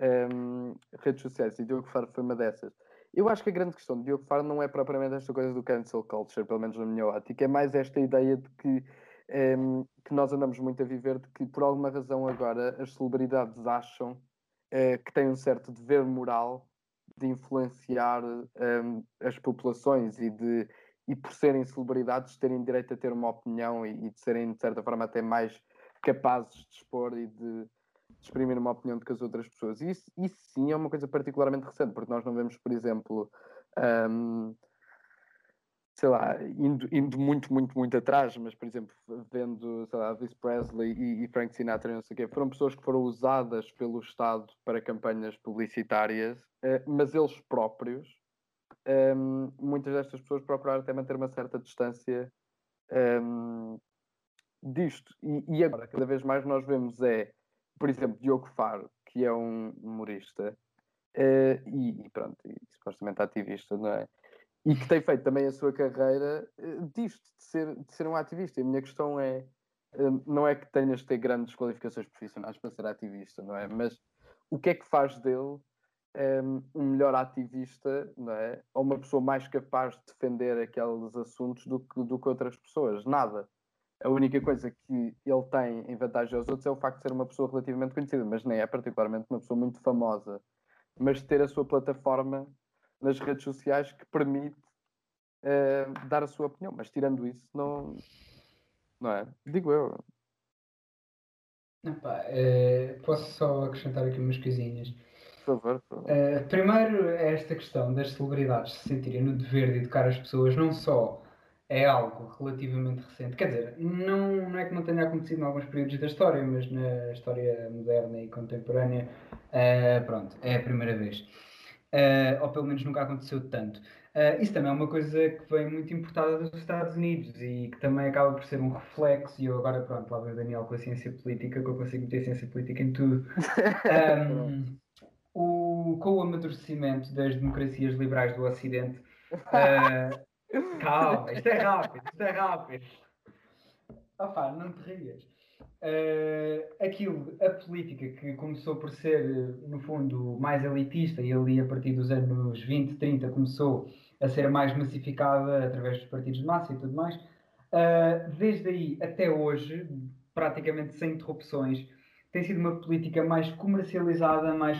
ehm, redes sociais. E Diogo Faro foi uma dessas. Eu acho que a grande questão de Diogo Faro não é propriamente esta coisa do cancel culture, pelo menos na minha ótica, é mais esta ideia de que, um, ehm, que nós andamos muito a viver, de que por alguma razão agora as celebridades acham uh, que têm um certo dever moral de influenciar um, ehm, as populações e de e por serem celebridades terem direito a ter uma opinião e, e de serem de certa forma até mais capazes de expor e de, de exprimir uma opinião do que as outras pessoas. E isso, isso, sim é uma coisa particularmente recente, porque nós não vemos, por exemplo, um, sei lá, indo, indo, muito, muito, muito atrás, mas, por exemplo, vendo, sei lá, Elvis Presley e, e Frank Sinatra, não sei o quê, foram pessoas que foram usadas pelo Estado para campanhas publicitárias, eh, mas eles próprios um, muitas destas pessoas procuraram até manter uma certa distância um, disto. E, e, agora, cada vez mais nós vemos é, por exemplo, Diogo Faro, que é um humorista uh, e, e, pronto, e, supostamente ativista, não é? E que tem feito também a sua carreira uh, disto, de ser, de ser um ativista. E a minha questão é, uh, não é que tenhas de ter grandes qualificações profissionais para ser ativista, não é? Mas o que é que faz dele um melhor ativista, não é? Ou uma pessoa mais capaz de defender aqueles assuntos do que, do que outras pessoas. Nada. A única coisa que ele tem em vantagem aos outros é o facto de ser uma pessoa relativamente conhecida, mas nem é particularmente uma pessoa muito famosa. Mas ter a sua plataforma nas redes sociais que permite uh, dar a sua opinião. Mas tirando isso, não. Não é? Digo eu. Epá, é, posso só acrescentar aqui umas coisinhas favor. Uh, primeiro, é esta questão das celebridades se sentirem no dever de educar as pessoas, não só é algo relativamente recente, quer dizer, não, não é que não tenha acontecido em alguns períodos da história, mas na história moderna e contemporânea, uh, pronto, é a primeira vez. Uh, ou pelo menos nunca aconteceu tanto. Uh, isso também é uma coisa que vem muito importada dos Estados Unidos e que também acaba por ser um reflexo. E eu agora, pronto, lá vem o Daniel com a ciência política, que eu consigo meter ciência política em tudo. [laughs] Um, com o amadurecimento das democracias liberais do Ocidente. Uh, [laughs] calma, isto é rápido, isto é rápido. Opa, não te rias. Uh, aquilo, a política que começou por ser, no fundo, mais elitista e ali a partir dos anos 20, 30 começou a ser mais massificada através dos partidos de massa e tudo mais, uh, desde aí até hoje, praticamente sem interrupções, tem sido uma política mais comercializada, mais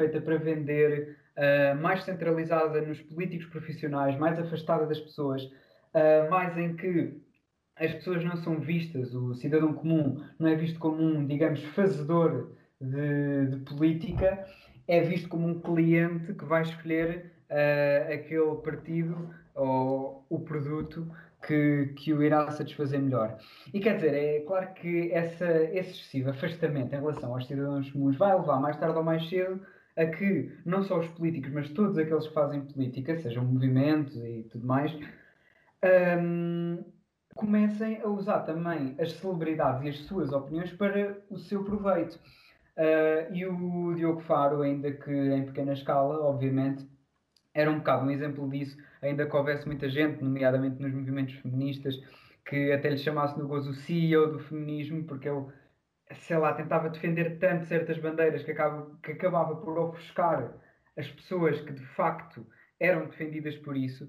feita para vender, uh, mais centralizada nos políticos profissionais, mais afastada das pessoas, uh, mais em que as pessoas não são vistas, o cidadão comum não é visto como um, digamos, fazedor de, de política, é visto como um cliente que vai escolher uh, aquele partido ou o produto que, que o irá satisfazer melhor. E quer dizer, é claro que essa, esse excessivo afastamento em relação aos cidadãos comuns vai levar mais tarde ou mais cedo a que não só os políticos, mas todos aqueles que fazem política, sejam movimentos e tudo mais, um, comecem a usar também as celebridades e as suas opiniões para o seu proveito. Uh, e o Diogo Faro, ainda que em pequena escala, obviamente, era um bocado um exemplo disso, ainda que houvesse muita gente, nomeadamente nos movimentos feministas, que até lhe chamasse no gozo o CEO do feminismo, porque ele sei lá, tentava defender tanto certas bandeiras que, acaba, que acabava por ofuscar as pessoas que de facto eram defendidas por isso.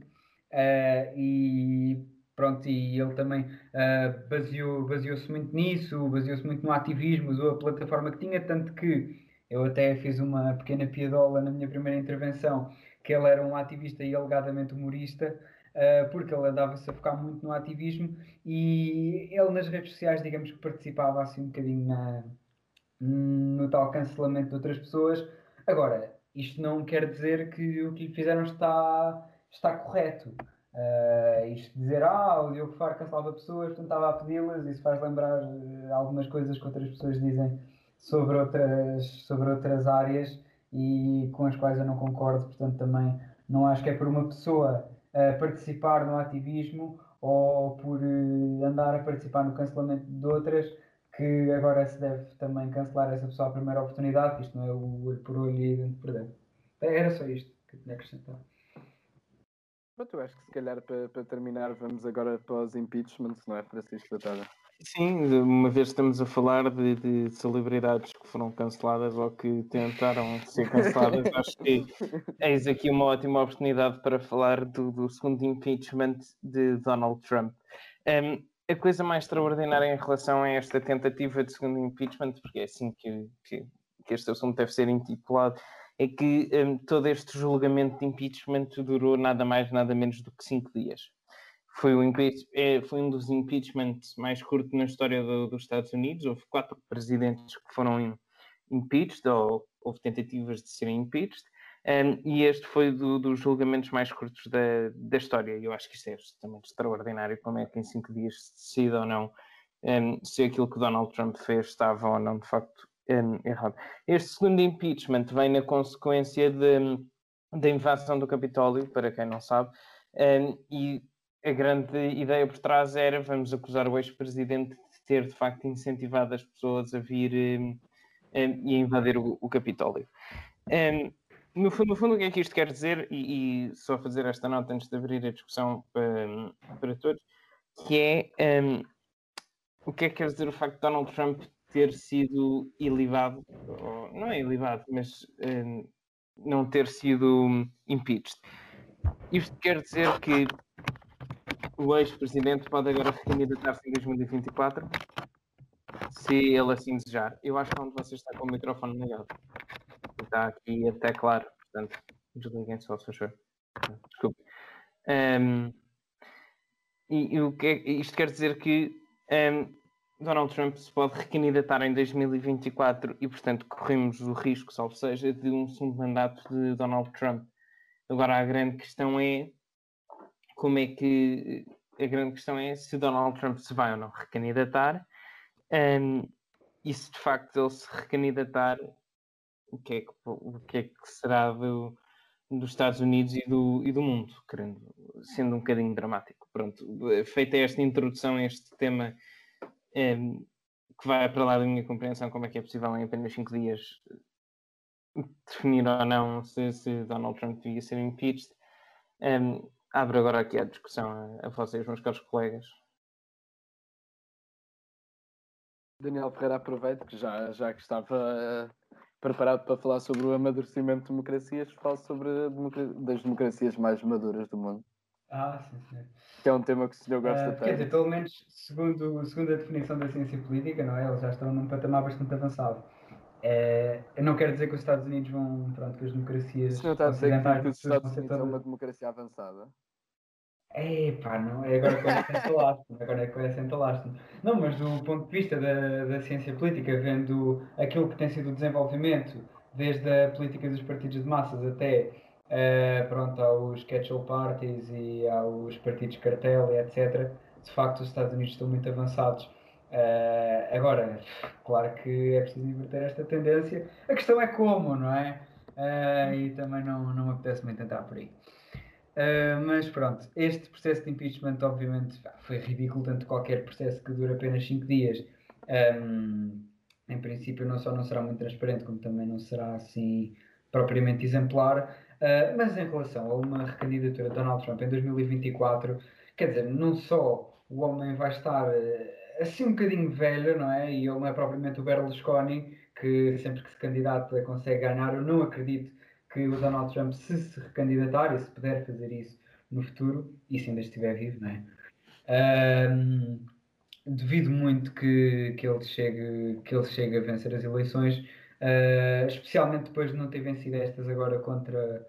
Uh, e pronto, e ele também uh, baseou, baseou-se muito nisso, baseou-se muito no ativismo, usou a plataforma que tinha, tanto que eu até fiz uma pequena piadola na minha primeira intervenção, que ele era um ativista e alegadamente humorista, porque ele andava-se a focar muito no ativismo e ele nas redes sociais, digamos que participava assim um bocadinho na, no tal cancelamento de outras pessoas. Agora, isto não quer dizer que o que lhe fizeram está, está correto. Uh, isto dizer, ah, o Diogo Faro cancelava pessoas, portanto estava a pedi-las, isso faz lembrar uh, algumas coisas que outras pessoas dizem sobre outras, sobre outras áreas e com as quais eu não concordo, portanto também não acho que é por uma pessoa participar no ativismo ou por uh, andar a participar no cancelamento de outras que agora se deve também cancelar essa pessoa à primeira oportunidade, isto não é o olho por olho e dentro por dentro. Era só isto que eu tinha acrescentar. Pronto, eu acho que se calhar para, para terminar vamos agora para os impeachments, não é, Francisco Batalha? Sim, uma vez estamos a falar de, de, celebridades que foram canceladas ou que tentaram ser canceladas, [laughs] acho que eis aqui uma ótima oportunidade para falar do, do segundo impeachment de Donald Trump. Um, a coisa mais extraordinária em relação a esta tentativa de segundo impeachment, porque é assim que, que, que este assunto deve ser intitulado, é que um, todo este julgamento de impeachment durou nada mais, nada menos do que cinco dias. Foi, o é, foi um dos impeachments mais curtos na história do, dos Estados Unidos. Houve quatro presidentes que foram impeached, ou houve tentativas de serem impeached, um, e este foi do, dos julgamentos mais curtos da, da história. Eu acho que isto é absolutamente extraordinário. Como é que em cinco dias se decide ou não um, se aquilo que Donald Trump fez estava ou não de facto um, errado. Este segundo impeachment vem na consequência da invasão do Capitólio, para quem não sabe, e a grande ideia por trás era vamos acusar o ex-presidente de ter de facto incentivado as pessoas a vir um, um, e a invadir o, o Capitólio. Um, no, fundo, no fundo, o que é que isto quer dizer, e, e só fazer esta nota antes de abrir a discussão para, para todos, que é o que é que quer dizer o facto de Donald Trump ter sido ilibado, ou, não é ilibado, mas não ter sido impeached. Isto quer dizer que o ex-presidente pode agora recandidatar-se em 2024, se ele assim desejar. Eu acho que onde você está com o microfone ligado. Está aqui até claro, portanto, desliguem só, se favor. Desculpe. Um, e, e, o que é, isto quer dizer que um, Donald Trump se pode recandidatar em 2024 e, portanto, corremos o risco, salvo seja, de um segundo mandato de Donald Trump. Agora, a grande questão é como é que a grande questão é se Donald Trump se vai ou não recandidatar um, e se de facto ele se recandidatar o que é que, o que, é que será do, dos Estados Unidos e do, e do mundo, querendo, sendo um bocadinho dramático. Pronto, feita esta introdução a este tema um, que vai para lá da minha compreensão como é que é possível em apenas 5 dias definir ou não se, se Donald Trump devia ser impeached. Um, Abro agora aqui a discussão a, a vocês, meus caros colegas. Daniel Ferreira, aproveito que já, já que estava uh, preparado para falar sobre o amadurecimento de democracias, falo sobre democra das democracias mais maduras do mundo. Ah, sim, sim. Que é um tema que o senhor gosta uh, tanto. Quer dizer, pelo menos segundo, segundo a definição da ciência política, não é? Eles já estão num patamar bastante avançado. É, eu não quero dizer que os Estados Unidos vão, pronto, que as democracias. Se não está a dizer que, os Estados Unidos é uma democracia avançada? É pá, não, é agora que eu assento agora é que eu assento Não, mas do ponto de vista da, da ciência política, vendo aquilo que tem sido o desenvolvimento, desde a política dos partidos de massas até uh, pronto, aos catch-all parties e aos partidos cartel e etc., de facto os Estados Unidos estão muito avançados Uh, agora, claro que é preciso inverter esta tendência. A questão é como, não é? Uh, e também não, não me apetece muito entrar por aí. Uh, mas pronto, este processo de impeachment, obviamente, foi ridículo, tanto qualquer processo que dura apenas 5 dias. Um, em princípio, não só não será muito transparente, como também não será assim propriamente exemplar. mas em relação a uma recandidatura de Donald Trump em 2024, quer dizer, não só o homem vai estar assim um bocadinho velho, não é? E ele não é propriamente o Berlusconi, que sempre que se candidata consegue ganhar. Eu não acredito que o Donald Trump, se se recandidatar e se puder fazer isso no futuro, e se ainda estiver vivo, não é? Um, duvido muito que, que, ele chegue, que ele chegue a vencer as eleições, uh, especialmente depois de não ter vencido estas agora contra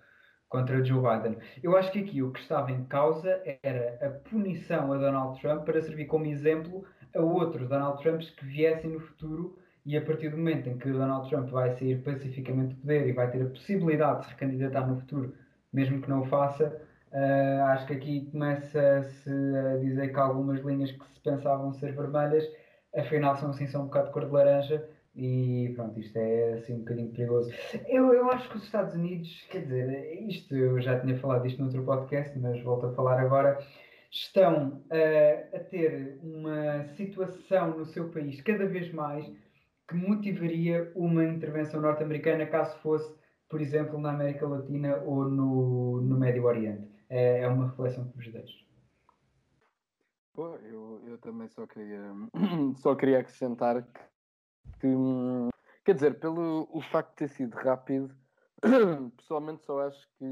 contra Joe Biden. Eu acho que aqui o que estava em causa era a punição a Donald Trump para servir como exemplo a outros Donald Trumps que viessem no futuro e a partir do momento em que Donald Trump vai sair pacificamente do poder e vai ter a possibilidade de se recandidatar no futuro, mesmo que não o faça, uh, acho que aqui começa-se a dizer que algumas linhas que se pensavam ser vermelhas, afinal são assim são um bocado de cor de laranja e pronto, isto é assim um bocadinho perigoso. Eu, eu acho que os Estados Unidos, quer dizer, isto eu já tinha falado disto no outro podcast, mas volto a falar agora estão uh, a ter uma situação no seu país cada vez mais que motivaria uma intervenção norte-americana caso fosse, por exemplo, na América Latina ou no, no Médio Oriente? É, é uma reflexão que vos deixo. Pô, eu, eu também só queria, [clears throat] só queria acrescentar que, que, quer dizer, pelo o facto de ter sido rápido, [coughs] pessoalmente só acho que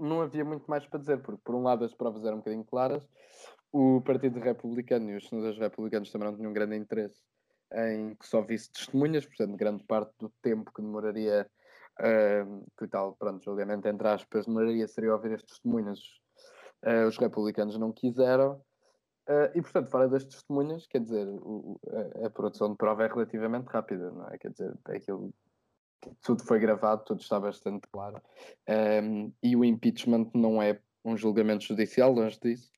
não havia muito mais para dizer, porque por um lado as provas eram um bocadinho claras, o Partido Republicano e os senadores republicanos também não tinham grande interesse em que só visse testemunhas, portanto, grande parte do tempo que demoraria, uh, que tal, pronto, julgamento entre aspas, demoraria seria ouvir as testemunhas, uh, os republicanos não quiseram, Uh, e portanto, fora das testemunhas, quer dizer, o, a, a, produção de prova é relativamente rápida, não é? Quer dizer, é aquilo, tudo foi gravado, tudo está bastante claro. Um, e o impeachment não é um julgamento judicial, longe disso.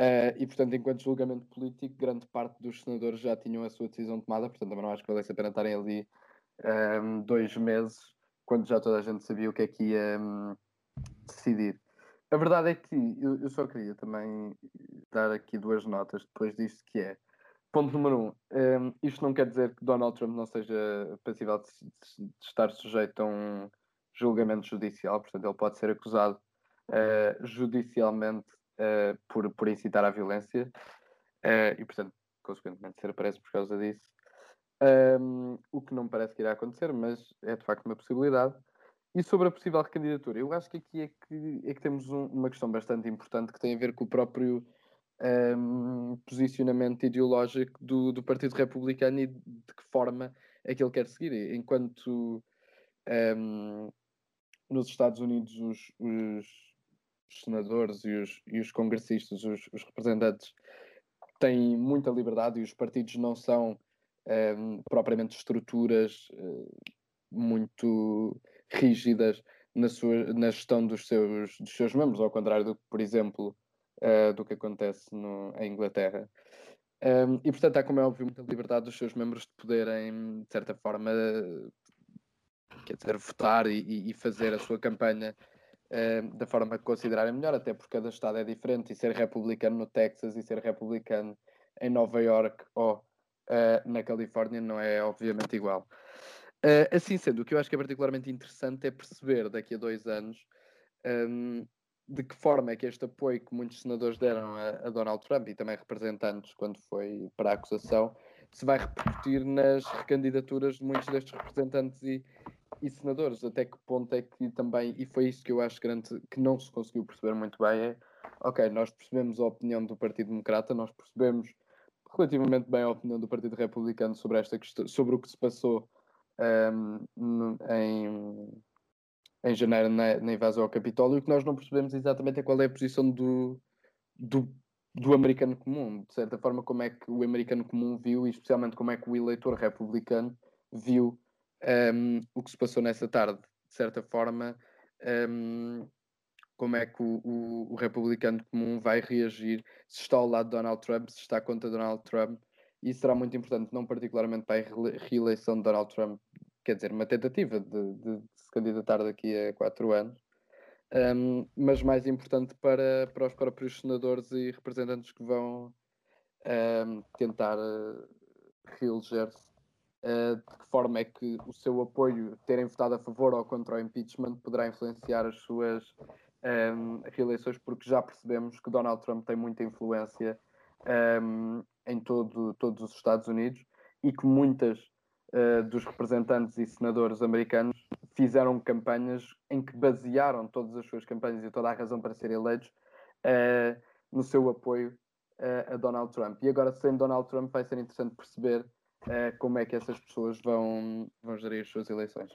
Uh, e portanto, enquanto julgamento político, grande parte dos senadores já tinham a sua decisão tomada, portanto, também não acho que valesse a pena estarem ali um, dois meses, quando já toda a gente sabia o que é que ia um, decidir. A verdade é que eu, eu, só queria também dar aqui duas notas depois disto, que é ponto número um, um isto não quer dizer que Donald Trump não seja passível de, de, de, estar sujeito a um julgamento judicial, portanto ele pode ser acusado uh, judicialmente uh, por, por incitar à violência uh, e portanto consequentemente ser preso por causa disso. Um, o que não parece que irá acontecer, mas é de facto uma possibilidade. E sobre a possível recandidatura, eu acho que aqui é que, é que temos um, uma questão bastante importante que tem a ver com o próprio um, posicionamento ideológico do, do Partido Republicano e de que forma é que ele quer seguir. Enquanto um, nos Estados Unidos os, os, senadores e os, e os congressistas, os, os, representantes, têm muita liberdade e os partidos não são um, propriamente estruturas uh, muito rígidas na, sua, na gestão dos seus, dos seus membros, ao contrário do que, por exemplo, uh, do que acontece no, em Inglaterra. Um, e, portanto, há, como é óbvio, muita liberdade dos seus membros de poderem, de certa forma, quer dizer, votar e, e fazer a sua campanha da forma que considerarem melhor, até porque cada estado é diferente, e ser republicano no Texas e ser republicano em Nova York ou uh, na Califórnia não é, obviamente, igual. Uh, assim sendo, o que eu acho que é particularmente interessante é perceber daqui a dois anos um, de que forma é que este apoio que muitos senadores deram a, a, Donald Trump e também representantes quando foi para a acusação se vai repercutir nas recandidaturas de muitos destes representantes e, e senadores. Até que ponto é que também, e foi isso que eu acho grande, que não se conseguiu perceber muito bem, é ok, nós percebemos a opinião do Partido Democrata, nós percebemos relativamente bem a opinião do Partido Republicano sobre esta questão, sobre o que se passou um, em, em janeiro na, na, invasão ao Capitólio, o que nós não percebemos exatamente é qual é a posição do, do, do americano comum, de certa forma, como é que o americano comum viu e especialmente como é que o eleitor republicano viu um, o que se passou nessa tarde. De certa forma, um, como é que o, o, o, republicano comum vai reagir se está ao lado de Donald Trump, se está contra Donald Trump isso será muito importante, não particularmente para a reeleição de Donald Trump, quer dizer, uma tentativa de, de, candidatar daqui a quatro anos, um, mas mais importante para, para os próprios senadores e representantes que vão um, tentar uh, reeleger-se. Uh, de que forma é que o seu apoio, terem votado a favor ou contra o impeachment, poderá influenciar as suas um, reeleições, porque já percebemos que Donald Trump tem muita influência um, em todo, todos os Estados Unidos e que muitas uh, dos representantes e senadores americanos fizeram campanhas em que basearam todas as suas campanhas e toda a razão para serem eleitos uh, no seu apoio uh, a Donald Trump. E agora, sem Donald Trump, vai ser interessante perceber como é que essas pessoas vão, vão gerir as suas eleições.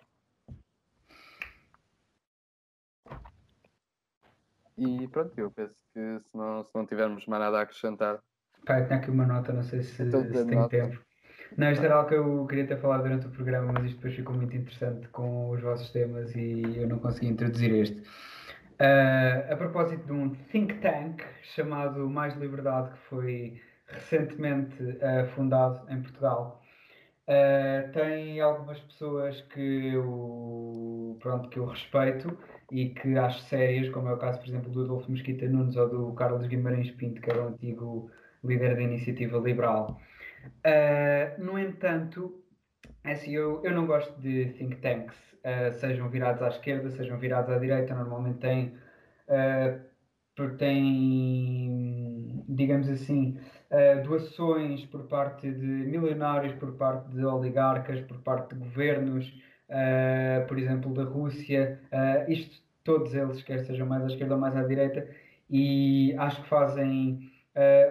E pronto, eu penso que se não, se não tivermos mais nada a acrescentar, Pá, tenho aqui uma nota, não sei se, se tem tempo. Não, isto era algo que eu queria ter falado durante o programa, mas isto depois ficou muito interessante com os vossos temas e eu não consegui introduzir este. Uh, a propósito de um think tank chamado Mais Liberdade, que foi recentemente uh, fundado em Portugal, uh, tem algumas pessoas que eu, pronto, que eu respeito e que acho sérias, como é o caso, por exemplo, do Adolfo Mesquita Nunes ou do Carlos Guimarães Pinto, que era o antigo líder da iniciativa liberal. Uh, no entanto, é assim, eu, eu não gosto de think tanks, uh, sejam virados à esquerda, sejam virados à direita, normalmente têm, uh, têm digamos assim, uh, doações por parte de milionários, por parte de oligarcas, por parte de governos, por exemplo, da Rússia, isto todos eles, quer sejam mais à esquerda ou mais à direita, e acho que fazem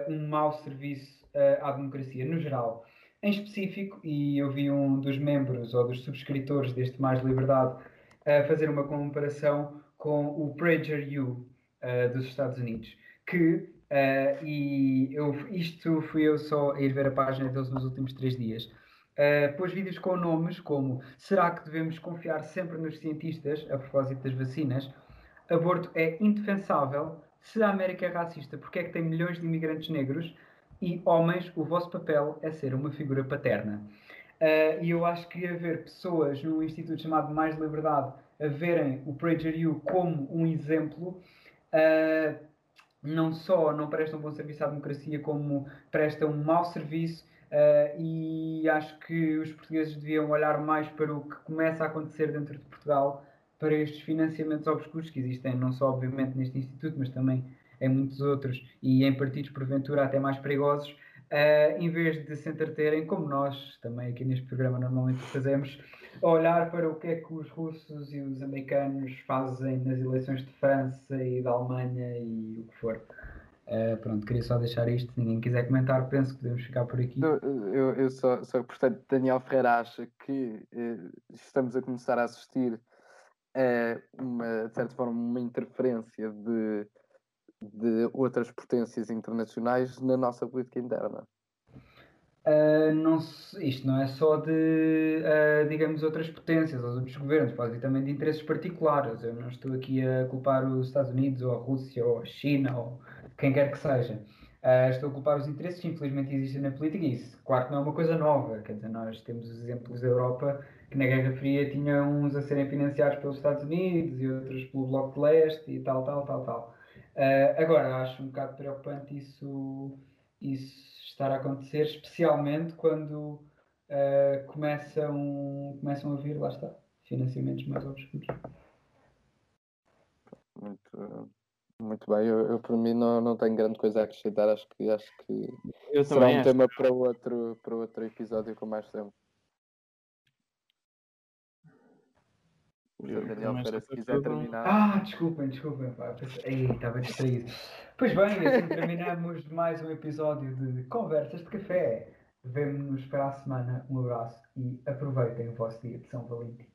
um mau serviço à democracia no geral. Em específico, e eu vi um dos membros ou dos subscritores deste Mais Liberdade uh, fazer uma comparação com o Prager U uh, dos Estados Unidos, que, uh, e eu, isto fui eu só a ir ver a página deles nos últimos três dias, uh, pôs vídeos com nomes como Será que devemos confiar sempre nos cientistas a propósito das vacinas? Aborto é indefensável. Se a América é racista, porque é que tem milhões de imigrantes negros? E homens, o vosso papel é ser uma figura paterna. Uh, e eu acho que haver pessoas no instituto chamado Mais Liberdade a verem o PragerU como um exemplo, uh, não só não prestam bom serviço à democracia, como prestam um mau serviço. Uh, e acho que os portugueses deviam olhar mais para o que começa a acontecer dentro de Portugal, para estes financiamentos obscuros que existem, não só obviamente neste instituto, mas também em muitos outros e em partidos porventura até mais perigosos, uh, em vez de se entreterem, como nós também aqui neste programa normalmente fazemos, a olhar para o que é que os russos e os americanos fazem nas eleições de França e da Alemanha e o que for. Uh, pronto, queria só deixar isto. Se ninguém quiser comentar, penso que podemos ficar por aqui. Eu, eu, só, só, portanto, Daniel Ferreira acha que uh, estamos a começar a assistir a uma, de certa forma, uma interferência de de outras potências internacionais na nossa política interna? Uh, não isto não é só de, uh, digamos, outras potências ou outros governos, pode vir também de interesses particulares. Eu não estou aqui a culpar os Estados Unidos ou a Rússia ou a China ou quem quer que seja. Uh, estou a culpar os interesses que infelizmente existem na política e isso, claro que não é uma coisa nova. Quer dizer, nós temos os exemplos da Europa que na Guerra Fria tinham uns a serem financiados pelos Estados Unidos e outros pelo Bloco de Leste e tal, tal, tal, tal. Uh, agora, acho um bocado preocupante isso, isso estar a acontecer, especialmente quando uh, começam, começam a vir, lá está, financiamentos mais obscuros. Muito, muito bem, eu, eu por mim não, não tenho grande coisa a acrescentar, acho que, acho que eu será um tema para outro, para outro episódio com mais tempo. Daniel Ferreira, se quiser terminar. Ah, desculpem, desculpem. Ei, estava distraído. pois bem, assim terminamos mais um episódio de Conversas de Café. Vemo-nos para a semana. Um abraço e aproveitem o vosso dia de São Valentim.